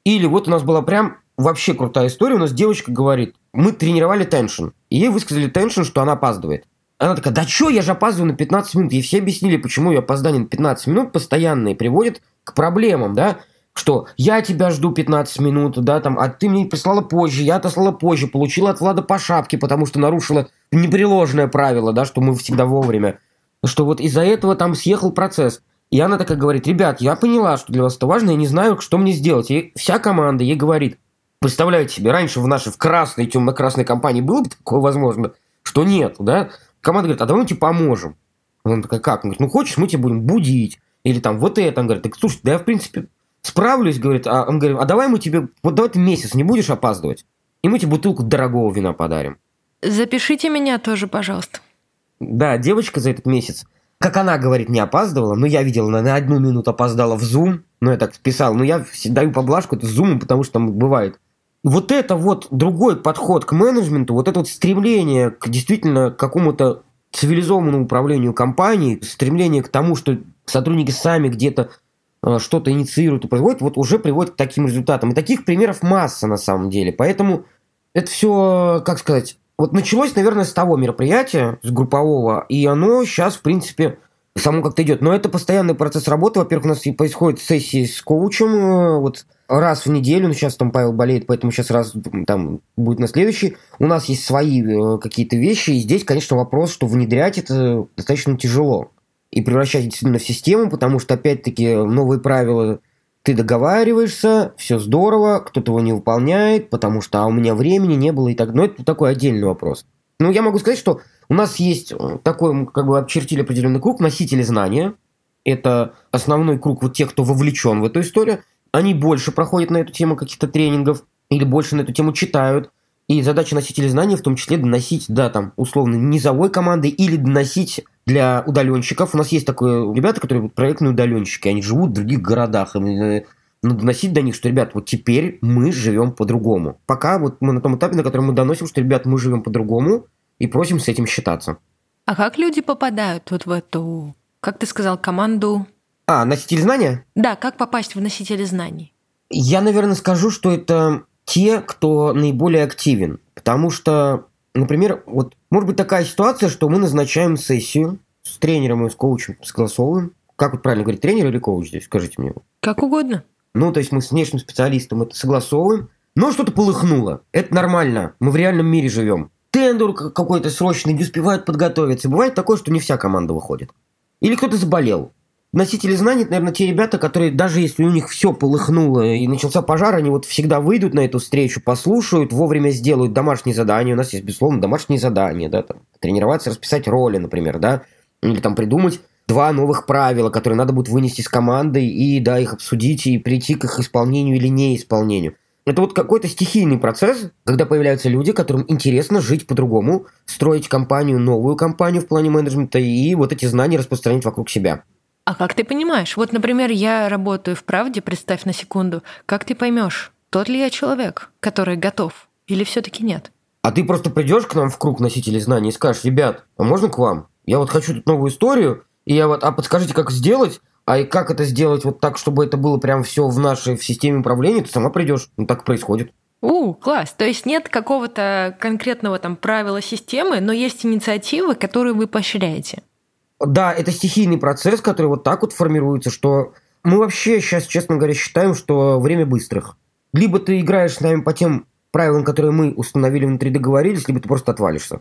Или вот у нас была прям вообще крутая история. У нас девочка говорит, мы тренировали теншн. И ей высказали теншн, что она опаздывает. Она такая, да что, я же опаздываю на 15 минут. Ей все объяснили, почему ее опоздание на 15 минут постоянные приводит к проблемам, да, что я тебя жду 15 минут, да, там, а ты мне прислала позже, я отослала позже, получила от Влада по шапке, потому что нарушила непреложное правило, да, что мы всегда вовремя. Что вот из-за этого там съехал процесс. И она такая говорит, ребят, я поняла, что для вас это важно, я не знаю, что мне сделать. И вся команда ей говорит, Представляете себе, раньше в нашей в красной, темно-красной компании было бы такое возможно, что нет, да? Команда говорит, а давай мы тебе поможем. Он такой, как? Он говорит, ну хочешь, мы тебе будем будить. Или там вот это. Он говорит, так слушай, да я в принципе справлюсь, говорит. А он говорит, а давай мы тебе, вот давай ты месяц не будешь опаздывать. И мы тебе бутылку дорогого вина подарим. Запишите меня тоже, пожалуйста. Да, девочка за этот месяц, как она говорит, не опаздывала, но я видел, она на одну минуту опоздала в Zoom, ну, я так писал, но я даю поблажку это Zoom, потому что там бывает вот это вот другой подход к менеджменту, вот это вот стремление к действительно какому-то цивилизованному управлению компанией, стремление к тому, что сотрудники сами где-то э, что-то инициируют и производят, вот уже приводит к таким результатам. И таких примеров масса на самом деле. Поэтому это все, как сказать, вот началось, наверное, с того мероприятия, с группового, и оно сейчас, в принципе, само как-то идет. Но это постоянный процесс работы. Во-первых, у нас происходят сессии с коучем, э, вот раз в неделю, ну сейчас там Павел болеет, поэтому сейчас раз там будет на следующий. У нас есть свои э, какие-то вещи, и здесь, конечно, вопрос, что внедрять это достаточно тяжело. И превращать действительно в систему, потому что, опять-таки, новые правила ты договариваешься, все здорово, кто-то его не выполняет, потому что а у меня времени не было и так. Но это такой отдельный вопрос. Ну, я могу сказать, что у нас есть э, такой, как бы обчертили определенный круг, носители знания. Это основной круг вот тех, кто вовлечен в эту историю. Они больше проходят на эту тему каких-то тренингов или больше на эту тему читают. И задача носителей знаний в том числе доносить, да, там, условно, низовой команды или доносить для удаленщиков. У нас есть такое ребята, которые проектные удаленщики, они живут в других городах. И э, ну, доносить до них, что, ребят, вот теперь мы живем по-другому. Пока вот мы на том этапе, на котором мы доносим, что, ребят, мы живем по-другому, и просим с этим считаться. А как люди попадают вот в эту, как ты сказал, команду? А, носитель знания? Да, как попасть в носители знаний? Я, наверное, скажу, что это те, кто наиболее активен. Потому что, например, вот может быть такая ситуация, что мы назначаем сессию с тренером и с коучем согласовываем. Как вот правильно говорить, тренер или коуч здесь? Скажите мне. Как угодно. Ну, то есть мы с внешним специалистом это согласовываем. Но что-то полыхнуло. Это нормально. Мы в реальном мире живем тендер какой-то срочный, не успевают подготовиться. Бывает такое, что не вся команда выходит. Или кто-то заболел. Носители знаний, это, наверное, те ребята, которые даже если у них все полыхнуло и начался пожар, они вот всегда выйдут на эту встречу, послушают, вовремя сделают домашние задания. У нас есть, безусловно, домашние задания, да, там, тренироваться, расписать роли, например, да, или там придумать два новых правила, которые надо будет вынести с командой и, да, их обсудить и прийти к их исполнению или неисполнению. Это вот какой-то стихийный процесс, когда появляются люди, которым интересно жить по-другому, строить компанию, новую компанию в плане менеджмента и вот эти знания распространить вокруг себя. А как ты понимаешь? Вот, например, я работаю в правде, представь на секунду. Как ты поймешь, тот ли я человек, который готов, или все-таки нет? А ты просто придешь к нам в круг носителей знаний и скажешь, ребят, а можно к вам? Я вот хочу тут новую историю, и я вот, а подскажите, как сделать? А и как это сделать вот так, чтобы это было прям все в нашей в системе управления, ты сама придешь. Ну так происходит. У, класс. То есть нет какого-то конкретного там правила системы, но есть инициативы, которые вы поощряете. Да, это стихийный процесс, который вот так вот формируется, что мы вообще сейчас, честно говоря, считаем, что время быстрых. Либо ты играешь с нами по тем правилам, которые мы установили внутри, договорились, либо ты просто отвалишься.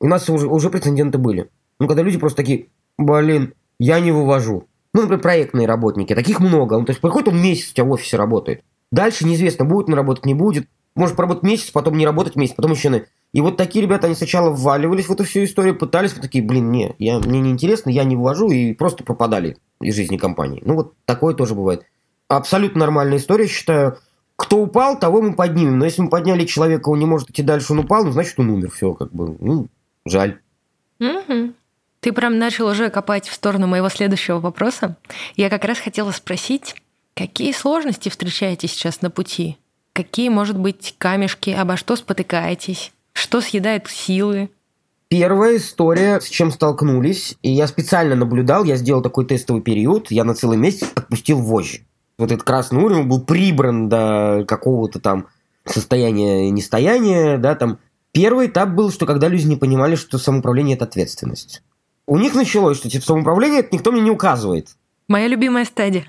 У нас уже, уже прецеденты были. Ну, когда люди просто такие, блин, я не вывожу. Ну, например, проектные работники, таких много. Ну, то есть приходит он месяц у тебя в офисе работает. Дальше неизвестно, будет он работать, не будет. Может поработать месяц, потом не работать месяц, потом еще на... И вот такие ребята, они сначала вваливались в эту всю историю, пытались, такие, блин, не, я, мне не интересно, я не ввожу, и просто пропадали из жизни компании. Ну, вот такое тоже бывает. Абсолютно нормальная история, считаю. Кто упал, того мы поднимем. Но если мы подняли человека, он не может идти дальше, он упал, ну, значит, он умер. Все, как бы, ну, жаль. Угу. Ты прям начал уже копать в сторону моего следующего вопроса. Я как раз хотела спросить, какие сложности встречаете сейчас на пути? Какие, может быть, камешки, обо что спотыкаетесь? Что съедает силы? Первая история, с чем столкнулись, и я специально наблюдал, я сделал такой тестовый период, я на целый месяц отпустил вожжи. Вот этот красный уровень был прибран до какого-то там состояния нестояния, да, там. Первый этап был, что когда люди не понимали, что самоуправление – это ответственность. У них началось, что типа самоуправление это никто мне не указывает. Моя любимая стадия.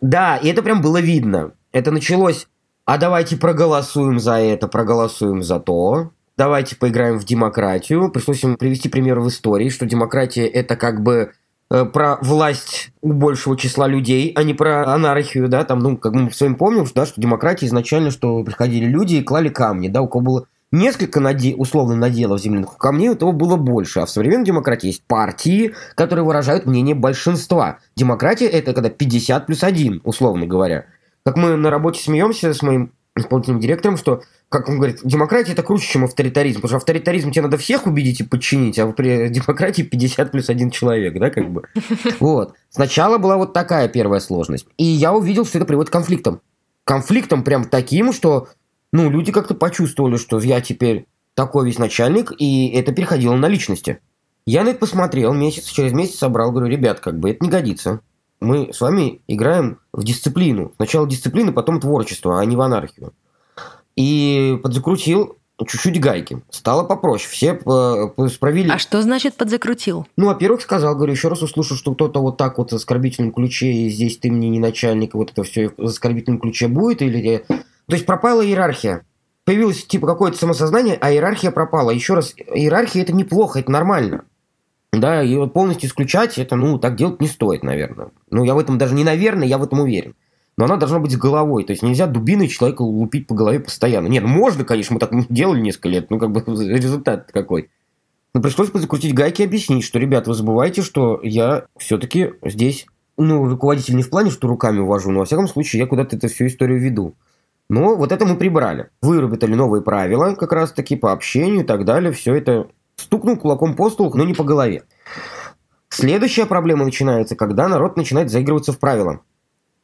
Да, и это прям было видно. Это началось, а давайте проголосуем за это, проголосуем за то. Давайте поиграем в демократию. Пришлось им привести пример в истории, что демократия это как бы э, про власть у большего числа людей, а не про анархию, да, там, ну, как мы с вами помним, что, да, что демократия изначально, что приходили люди и клали камни, да, у кого было несколько наде... условно наделов земляных камней, у того было больше. А в современной демократии есть партии, которые выражают мнение большинства. Демократия – это когда 50 плюс 1, условно говоря. Как мы на работе смеемся с моим исполнительным директором, что, как он говорит, демократия это круче, чем авторитаризм, потому что авторитаризм тебе надо всех убедить и подчинить, а при *laughs* демократии 50 плюс 1 человек, да, как бы. *laughs* Вот. Сначала была вот такая первая сложность. И я увидел, что это приводит к конфликтам. Конфликтам прям таким, что ну, люди как-то почувствовали, что я теперь такой весь начальник, и это переходило на личности. Я на это посмотрел, месяц, через месяц собрал, говорю, ребят, как бы это не годится. Мы с вами играем в дисциплину. Сначала дисциплина, потом творчество, а не в анархию. И подзакрутил чуть-чуть гайки. Стало попроще. Все справили. А что значит подзакрутил? Ну, во-первых, сказал, говорю, еще раз услышу, что кто-то вот так вот в оскорбительном ключе, и здесь ты мне не начальник, и вот это все в оскорбительном ключе будет, или то есть пропала иерархия. Появилось типа какое-то самосознание, а иерархия пропала. Еще раз, иерархия это неплохо, это нормально. Да, и вот полностью исключать это, ну, так делать не стоит, наверное. Ну, я в этом даже не наверное, я в этом уверен. Но она должна быть с головой. То есть нельзя дубиной человека лупить по голове постоянно. Нет, можно, конечно, мы так делали несколько лет, ну, как бы *laughs* результат какой. Но пришлось закрутить гайки и объяснить, что, ребят, вы забываете, что я все-таки здесь, ну, руководитель не в плане, что руками увожу, но, во всяком случае, я куда-то эту всю историю веду. Но вот это мы прибрали. Выработали новые правила, как раз-таки по общению и так далее. Все это стукнул кулаком по столу, но не по голове. Следующая проблема начинается, когда народ начинает заигрываться в правила.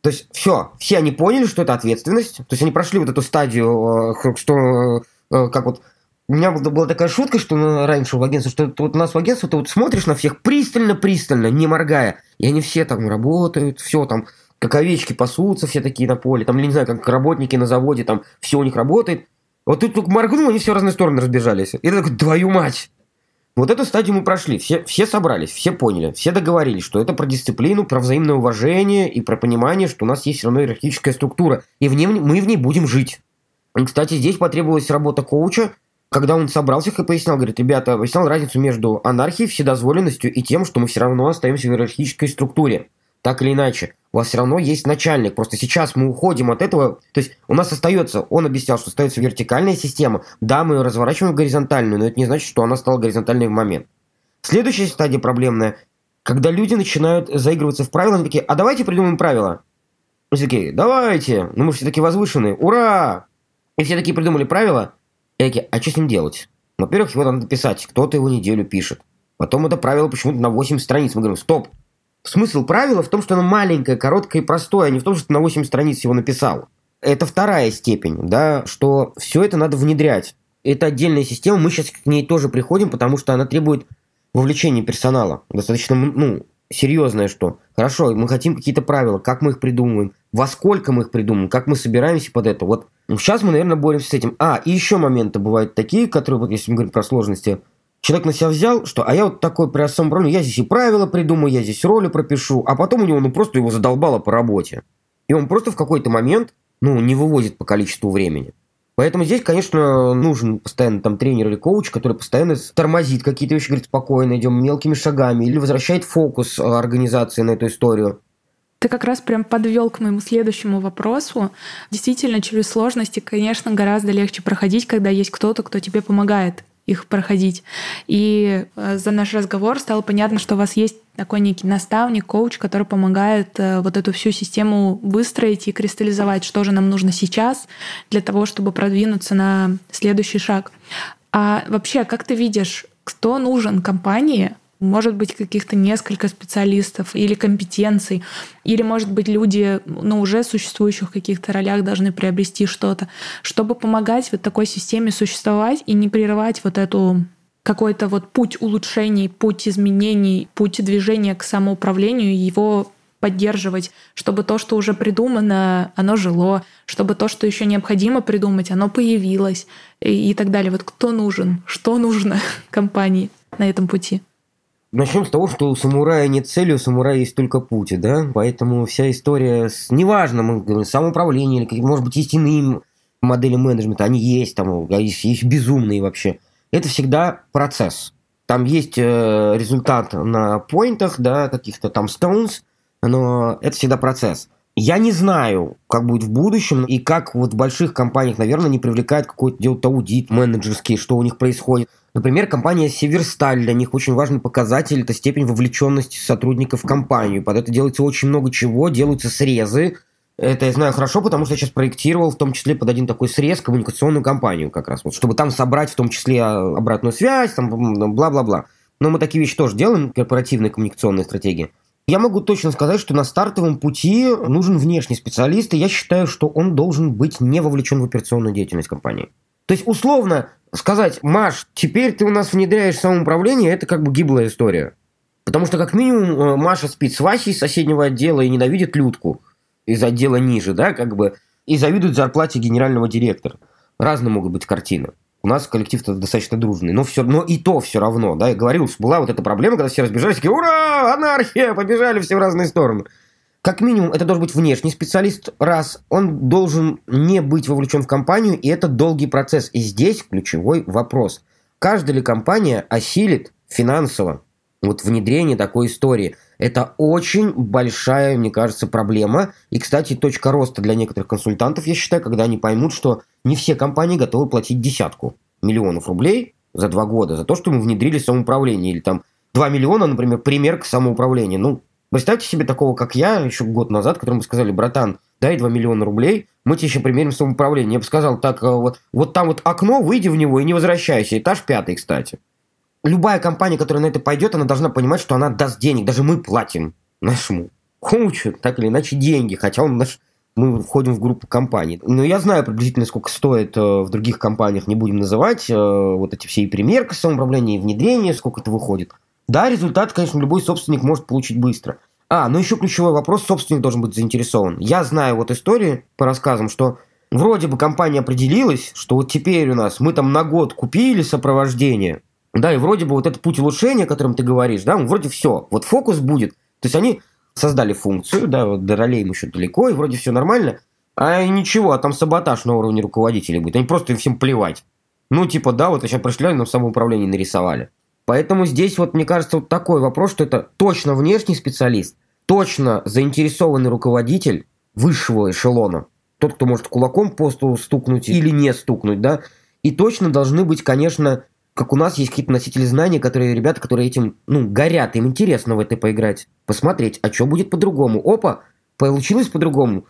То есть все, все они поняли, что это ответственность. То есть они прошли вот эту стадию, э, что э, как вот у меня была такая шутка, что раньше в агентстве, что вот у нас в агентстве ты вот смотришь на всех пристально-пристально, не моргая, и они все там работают, все там как овечки пасутся все такие на поле, там, не знаю, как работники на заводе, там все у них работает. Вот тут только моргнул, они все в разные стороны разбежались. И ты такой, твою мать! Вот эту стадию мы прошли, все, все собрались, все поняли, все договорились, что это про дисциплину, про взаимное уважение и про понимание, что у нас есть все равно иерархическая структура, и в ней, мы в ней будем жить. И, кстати, здесь потребовалась работа коуча, когда он собрался и пояснял, говорит, ребята, объяснял разницу между анархией, вседозволенностью и тем, что мы все равно остаемся в иерархической структуре так или иначе, у вас все равно есть начальник. Просто сейчас мы уходим от этого. То есть у нас остается, он объяснял, что остается вертикальная система. Да, мы ее разворачиваем в горизонтальную, но это не значит, что она стала горизонтальной в момент. Следующая стадия проблемная, когда люди начинают заигрываться в правила, они такие, а давайте придумаем правила. Мы такие, давайте, ну мы все такие возвышенные, ура! И все такие придумали правила, и такие, а что с ним делать? Во-первых, его надо писать, кто-то его неделю пишет. Потом это правило почему-то на 8 страниц. Мы говорим, стоп, Смысл правила в том, что оно маленькое, короткое и простое, а не в том, что ты на 8 страниц его написал. Это вторая степень, да, что все это надо внедрять. Это отдельная система, мы сейчас к ней тоже приходим, потому что она требует вовлечения персонала. Достаточно, ну, серьезное что. Хорошо, мы хотим какие-то правила, как мы их придумываем, во сколько мы их придумываем, как мы собираемся под это. Вот сейчас мы, наверное, боремся с этим. А, и еще моменты бывают такие, которые, вот если мы говорим про сложности, человек на себя взял, что а я вот такой при особом управлении, я здесь и правила придумаю, я здесь роли пропишу, а потом у него ну просто его задолбало по работе. И он просто в какой-то момент, ну, не вывозит по количеству времени. Поэтому здесь, конечно, нужен постоянно там тренер или коуч, который постоянно тормозит какие-то вещи, говорит, спокойно, идем мелкими шагами, или возвращает фокус организации на эту историю. Ты как раз прям подвел к моему следующему вопросу. Действительно, через сложности, конечно, гораздо легче проходить, когда есть кто-то, кто тебе помогает их проходить. И э, за наш разговор стало понятно, что у вас есть такой некий наставник, коуч, который помогает э, вот эту всю систему выстроить и кристаллизовать, что же нам нужно сейчас для того, чтобы продвинуться на следующий шаг. А вообще, как ты видишь, кто нужен компании, может быть, каких-то несколько специалистов или компетенций, или, может быть, люди на уже существующих каких-то ролях должны приобрести что-то, чтобы помогать вот такой системе существовать и не прерывать вот эту какой-то вот путь улучшений, путь изменений, путь движения к самоуправлению, его поддерживать, чтобы то, что уже придумано, оно жило, чтобы то, что еще необходимо придумать, оно появилось и, и так далее. Вот кто нужен, что нужно *laughs* компании на этом пути? Начнем с того, что у самурая нет цели, у самурая есть только путь, да, поэтому вся история с, неважно, мы говорим, самоуправление, или, может быть, есть иные модели менеджмента, они есть, там, есть, есть безумные вообще. Это всегда процесс. Там есть э, результат на поинтах, да, каких-то там stones, но это всегда процесс. Я не знаю, как будет в будущем, и как вот в больших компаниях, наверное, не привлекает какой-то делать аудит менеджерский, что у них происходит. Например, компания Северсталь, для них очень важный показатель – это степень вовлеченности сотрудников в компанию. Под это делается очень много чего, делаются срезы. Это я знаю хорошо, потому что я сейчас проектировал в том числе под один такой срез коммуникационную компанию как раз, вот, чтобы там собрать в том числе обратную связь, там бла-бла-бла. Но мы такие вещи тоже делаем, корпоративные коммуникационные стратегии. Я могу точно сказать, что на стартовом пути нужен внешний специалист, и я считаю, что он должен быть не вовлечен в операционную деятельность компании. То есть, условно, сказать, Маш, теперь ты у нас внедряешь самоуправление, это как бы гиблая история. Потому что, как минимум, э, Маша спит с Васей из соседнего отдела и ненавидит Людку из отдела ниже, да, как бы, и завидует зарплате генерального директора. Разные могут быть картины. У нас коллектив-то достаточно дружный, но все, но и то все равно, да, я говорил, была вот эта проблема, когда все разбежались, такие, ура, анархия, побежали все в разные стороны. Как минимум, это должен быть внешний специалист, раз он должен не быть вовлечен в компанию, и это долгий процесс. И здесь ключевой вопрос. Каждая ли компания осилит финансово вот внедрение такой истории? Это очень большая, мне кажется, проблема. И, кстати, точка роста для некоторых консультантов, я считаю, когда они поймут, что не все компании готовы платить десятку миллионов рублей за два года за то, что мы внедрили самоуправление. Или там 2 миллиона, например, пример к самоуправлению. Ну, Представьте себе такого, как я, еще год назад, которому сказали, братан, дай 2 миллиона рублей, мы тебе еще примерим самоуправление. Я бы сказал, так, э, вот, вот там вот окно, выйди в него и не возвращайся. Этаж пятый, кстати. Любая компания, которая на это пойдет, она должна понимать, что она даст денег. Даже мы платим нашему коучу, так или иначе, деньги. Хотя он наш мы входим в группу компаний. Но я знаю приблизительно, сколько стоит э, в других компаниях, не будем называть, э, вот эти все и примерка самоуправления, и внедрение, сколько это выходит. Да, результат, конечно, любой собственник может получить быстро. А, ну еще ключевой вопрос, собственник должен быть заинтересован. Я знаю вот истории по рассказам, что вроде бы компания определилась, что вот теперь у нас мы там на год купили сопровождение, да, и вроде бы вот этот путь улучшения, о котором ты говоришь, да, вроде все, вот фокус будет. То есть они создали функцию, да, вот до ролей им еще далеко, и вроде все нормально, а ничего, а там саботаж на уровне руководителей будет. Они просто им всем плевать. Ну, типа, да, вот сейчас пришли, нам самоуправление нарисовали. Поэтому здесь вот, мне кажется, вот такой вопрос, что это точно внешний специалист, точно заинтересованный руководитель высшего эшелона, тот, кто может кулаком по столу стукнуть или не стукнуть, да, и точно должны быть, конечно, как у нас есть какие-то носители знаний, которые ребята, которые этим, ну, горят, им интересно в это поиграть, посмотреть, а что будет по-другому. Опа, получилось по-другому.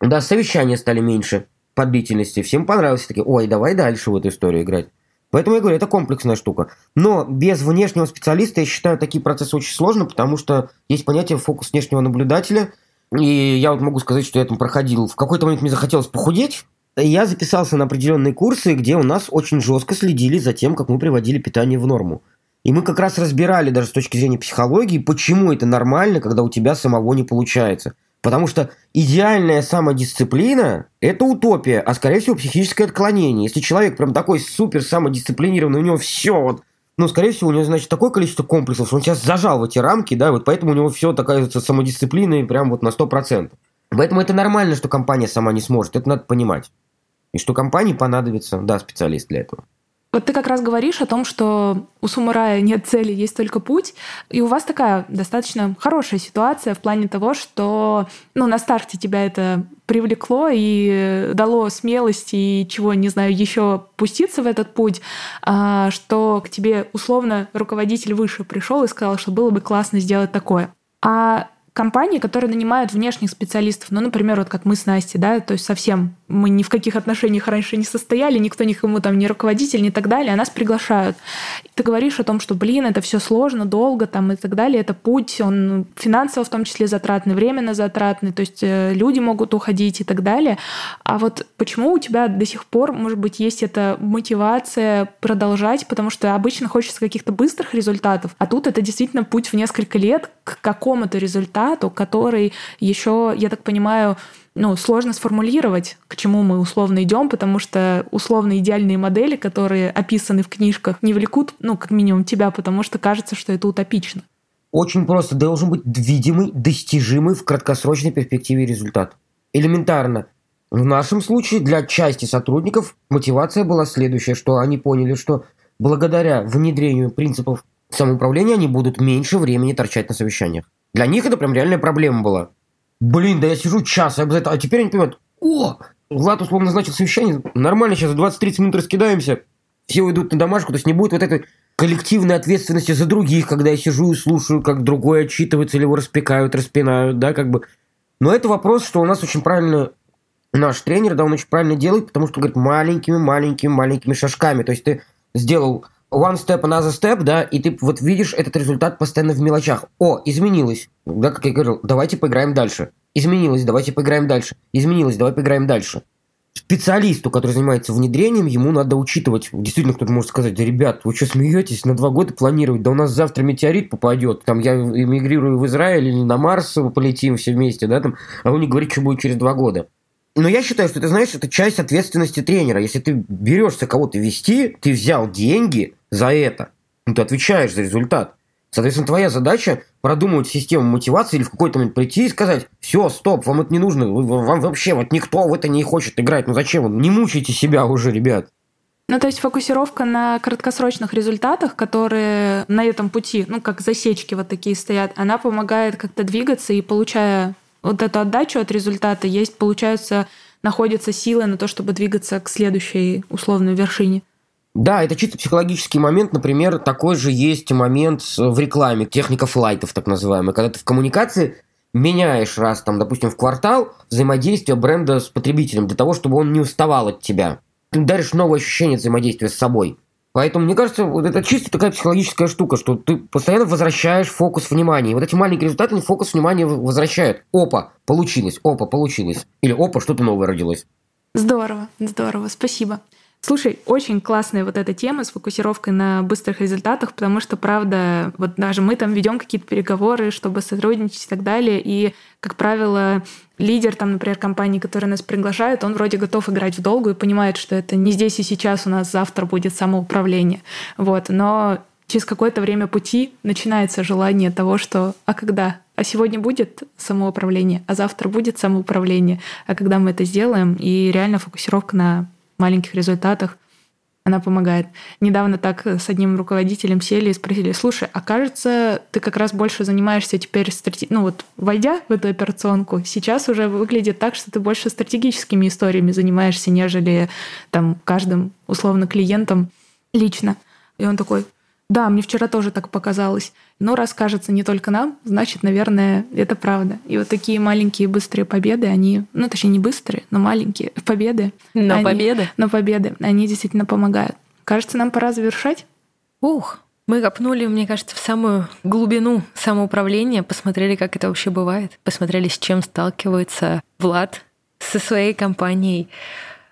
Да, совещания стали меньше по длительности, всем понравилось, такие, ой, давай дальше в эту историю играть. Поэтому я говорю, это комплексная штука. Но без внешнего специалиста, я считаю, такие процессы очень сложны, потому что есть понятие фокус внешнего наблюдателя. И я вот могу сказать, что я там проходил. В какой-то момент мне захотелось похудеть. Я записался на определенные курсы, где у нас очень жестко следили за тем, как мы приводили питание в норму. И мы как раз разбирали даже с точки зрения психологии, почему это нормально, когда у тебя самого не получается. Потому что идеальная самодисциплина – это утопия, а скорее всего психическое отклонение. Если человек прям такой супер самодисциплинированный, у него все вот ну, скорее всего, у него, значит, такое количество комплексов, что он сейчас зажал в эти рамки, да, вот поэтому у него все такая самодисциплина и прям вот на 100%. Поэтому это нормально, что компания сама не сможет, это надо понимать. И что компании понадобится, да, специалист для этого. Вот ты как раз говоришь о том, что у самурая нет цели, есть только путь. И у вас такая достаточно хорошая ситуация в плане того, что ну, на старте тебя это привлекло и дало смелости и чего, не знаю, еще пуститься в этот путь, а, что к тебе условно руководитель выше пришел и сказал, что было бы классно сделать такое. А компании, которые нанимают внешних специалистов, ну, например, вот как мы с Настей, да, то есть совсем мы ни в каких отношениях раньше не состояли, никто никому там не руководитель, не так далее, а нас приглашают. И ты говоришь о том, что, блин, это все сложно, долго там и так далее, это путь, он финансово в том числе затратный, временно затратный, то есть э, люди могут уходить и так далее. А вот почему у тебя до сих пор, может быть, есть эта мотивация продолжать, потому что обычно хочется каких-то быстрых результатов, а тут это действительно путь в несколько лет к какому-то результату, который еще, я так понимаю, ну, сложно сформулировать, к чему мы условно идем, потому что условно идеальные модели, которые описаны в книжках, не влекут, ну, как минимум, тебя, потому что кажется, что это утопично. Очень просто. Должен быть видимый, достижимый в краткосрочной перспективе результат. Элементарно. В нашем случае для части сотрудников мотивация была следующая, что они поняли, что благодаря внедрению принципов самоуправления они будут меньше времени торчать на совещаниях. Для них это прям реальная проблема была. Блин, да я сижу час, я а теперь они понимают, о, Влад условно назначил совещание, нормально, сейчас за 20-30 минут раскидаемся, все уйдут на домашку, то есть не будет вот этой коллективной ответственности за других, когда я сижу и слушаю, как другой отчитывается, или его распекают, распинают, да, как бы. Но это вопрос, что у нас очень правильно наш тренер, да, он очень правильно делает, потому что говорит маленькими, маленькими, маленькими шажками. То есть ты сделал one step, another step, да, и ты вот видишь этот результат постоянно в мелочах. О, изменилось. Да, как я говорил, давайте поиграем дальше. Изменилось, давайте поиграем дальше. Изменилось, давай поиграем дальше. Специалисту, который занимается внедрением, ему надо учитывать. Действительно, кто-то может сказать, ребят, вы что смеетесь, на два года планировать? Да у нас завтра метеорит попадет, там я эмигрирую в Израиль или на Марс полетим все вместе, да, там, а он не говорит, что будет через два года. Но я считаю, что ты знаешь, это часть ответственности тренера. Если ты берешься кого-то вести, ты взял деньги за это, ну, ты отвечаешь за результат. Соответственно, твоя задача продумывать систему мотивации или в какой-то момент прийти и сказать, все, стоп, вам это не нужно, вам вообще вот никто в это не хочет играть, ну зачем? Не мучайте себя уже, ребят. Ну, то есть фокусировка на краткосрочных результатах, которые на этом пути, ну, как засечки вот такие стоят, она помогает как-то двигаться и получая вот эту отдачу от результата, есть, получается, находятся силы на то, чтобы двигаться к следующей условной вершине. Да, это чисто психологический момент. Например, такой же есть момент в рекламе, техника флайтов так называемая, когда ты в коммуникации меняешь раз, там, допустим, в квартал взаимодействие бренда с потребителем для того, чтобы он не уставал от тебя. Ты даришь новое ощущение взаимодействия с собой. Поэтому, мне кажется, вот это чисто такая психологическая штука, что ты постоянно возвращаешь фокус внимания. И вот эти маленькие результаты, фокус внимания возвращают. Опа, получилось, опа, получилось. Или опа, что-то новое родилось. Здорово, здорово, спасибо. Слушай, очень классная вот эта тема с фокусировкой на быстрых результатах, потому что, правда, вот даже мы там ведем какие-то переговоры, чтобы сотрудничать и так далее, и, как правило, лидер, там, например, компании, которая нас приглашает, он вроде готов играть в долгу и понимает, что это не здесь и сейчас у нас завтра будет самоуправление. Вот. Но через какое-то время пути начинается желание того, что «а когда?» А сегодня будет самоуправление, а завтра будет самоуправление. А когда мы это сделаем, и реально фокусировка на маленьких результатах, она помогает. Недавно так с одним руководителем сели и спросили, слушай, а кажется, ты как раз больше занимаешься теперь стратег... ну вот войдя в эту операционку, сейчас уже выглядит так, что ты больше стратегическими историями занимаешься, нежели там каждым условно клиентом лично. И он такой, да, мне вчера тоже так показалось. Но раз кажется не только нам, значит, наверное, это правда. И вот такие маленькие быстрые победы, они, ну, точнее, не быстрые, но маленькие победы. Но они, победы. Но победы, они действительно помогают. Кажется, нам пора завершать. Ух, Мы копнули, мне кажется, в самую глубину самоуправления, посмотрели, как это вообще бывает, посмотрели, с чем сталкивается Влад со своей компанией.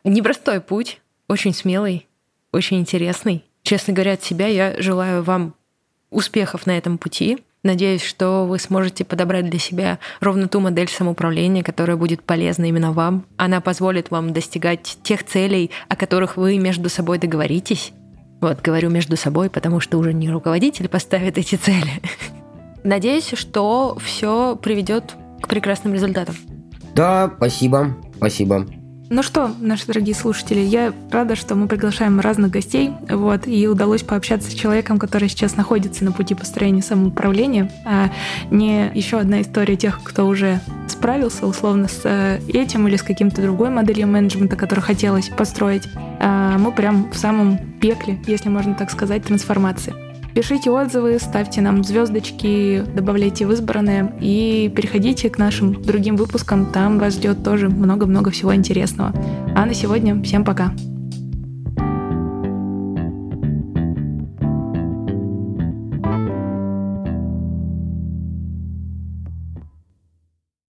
Непростой путь, очень смелый, очень интересный. Честно говоря, от себя я желаю вам успехов на этом пути. Надеюсь, что вы сможете подобрать для себя ровно ту модель самоуправления, которая будет полезна именно вам. Она позволит вам достигать тех целей, о которых вы между собой договоритесь. Вот, говорю между собой, потому что уже не руководитель поставит эти цели. *laughs* Надеюсь, что все приведет к прекрасным результатам. Да, спасибо, спасибо. Ну что, наши дорогие слушатели, я рада, что мы приглашаем разных гостей, вот, и удалось пообщаться с человеком, который сейчас находится на пути построения самоуправления, а не еще одна история тех, кто уже справился условно с э, этим или с каким-то другой моделью менеджмента, которую хотелось построить. А мы прям в самом пекле, если можно так сказать, трансформации. Пишите отзывы, ставьте нам звездочки, добавляйте в избранное и переходите к нашим другим выпускам. Там вас ждет тоже много-много всего интересного. А на сегодня всем пока.